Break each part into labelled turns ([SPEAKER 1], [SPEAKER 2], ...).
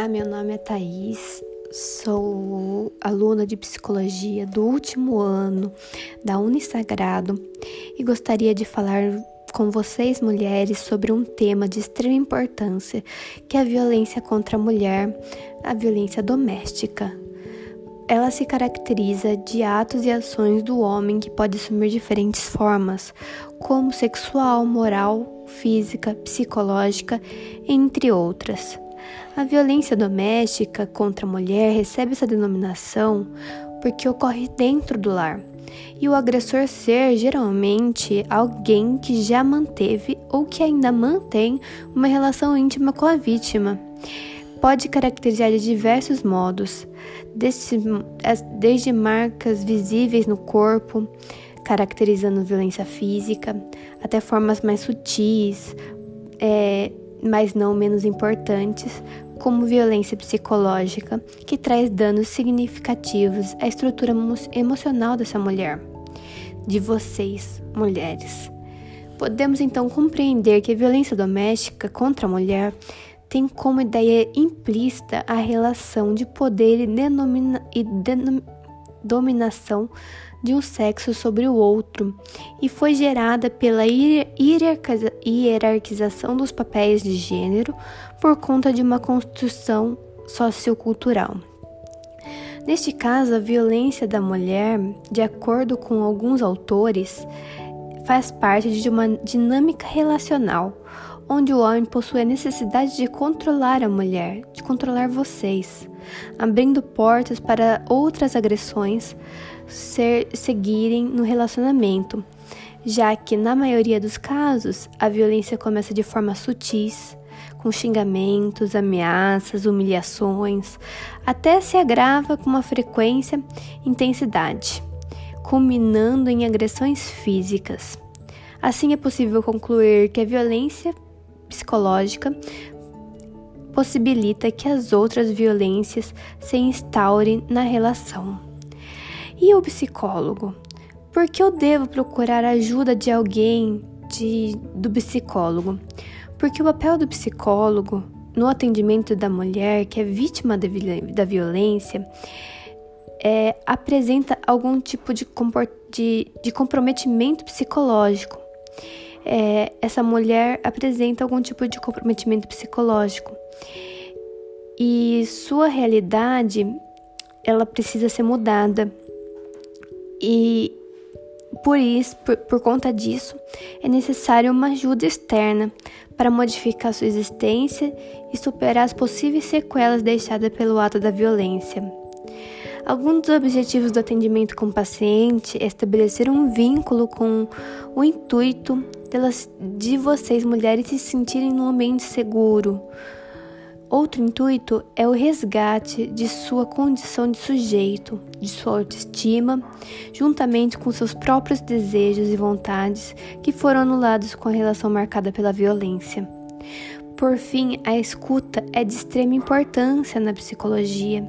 [SPEAKER 1] Olá, meu nome é Thaís, sou aluna de psicologia do último ano da Unisagrado e gostaria de falar com vocês, mulheres, sobre um tema de extrema importância, que é a violência contra a mulher, a violência doméstica. Ela se caracteriza de atos e ações do homem que pode assumir diferentes formas, como sexual, moral, física, psicológica, entre outras. A violência doméstica contra a mulher recebe essa denominação porque ocorre dentro do lar, e o agressor ser geralmente alguém que já manteve ou que ainda mantém uma relação íntima com a vítima. Pode caracterizar de diversos modos, desde marcas visíveis no corpo, caracterizando violência física, até formas mais sutis, é, mas não menos importantes, como violência psicológica, que traz danos significativos à estrutura emocional dessa mulher, de vocês, mulheres. Podemos então compreender que a violência doméstica contra a mulher tem como ideia implícita a relação de poder e, denomina, e denom, dominação de um sexo sobre o outro e foi gerada pela hierarquização dos papéis de gênero por conta de uma construção sociocultural. Neste caso, a violência da mulher, de acordo com alguns autores, faz parte de uma dinâmica relacional, onde o homem possui a necessidade de controlar a mulher, de controlar vocês, abrindo portas para outras agressões ser, seguirem no relacionamento, já que na maioria dos casos a violência começa de forma sutis, com xingamentos, ameaças, humilhações, até se agrava com uma frequência e intensidade, culminando em agressões físicas. Assim é possível concluir que a violência psicológica possibilita que as outras violências se instaurem na relação. E o psicólogo? Por que eu devo procurar a ajuda de alguém, de, do psicólogo? Porque o papel do psicólogo no atendimento da mulher que é vítima da violência é, apresenta algum tipo de, de, de comprometimento psicológico é, essa mulher apresenta algum tipo de comprometimento psicológico e sua realidade ela precisa ser mudada e por isso, por, por conta disso, é necessário uma ajuda externa para modificar sua existência e superar as possíveis sequelas deixadas pelo ato da violência. Alguns dos objetivos do atendimento com o paciente é estabelecer um vínculo com o intuito delas, de vocês, mulheres, se sentirem num ambiente seguro. Outro intuito é o resgate de sua condição de sujeito, de sua autoestima, juntamente com seus próprios desejos e vontades que foram anulados com a relação marcada pela violência. Por fim, a escuta é de extrema importância na psicologia,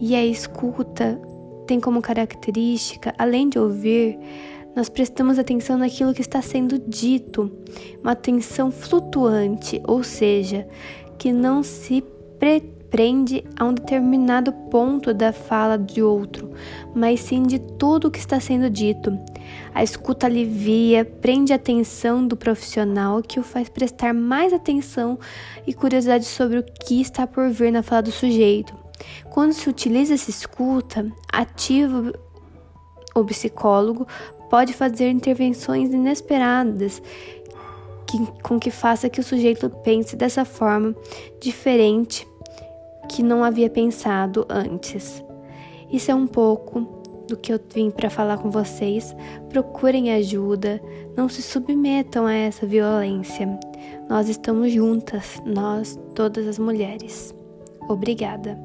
[SPEAKER 1] e a escuta tem como característica, além de ouvir, nós prestamos atenção naquilo que está sendo dito, uma atenção flutuante, ou seja, que não se prende a um determinado ponto da fala de outro, mas sim de tudo o que está sendo dito. A escuta alivia, prende a atenção do profissional, que o faz prestar mais atenção e curiosidade sobre o que está por vir na fala do sujeito. Quando se utiliza essa escuta ativa, o psicólogo pode fazer intervenções inesperadas que, com que faça que o sujeito pense dessa forma diferente que não havia pensado antes. Isso é um pouco do que eu vim para falar com vocês. Procurem ajuda, não se submetam a essa violência. Nós estamos juntas, nós, todas as mulheres. Obrigada.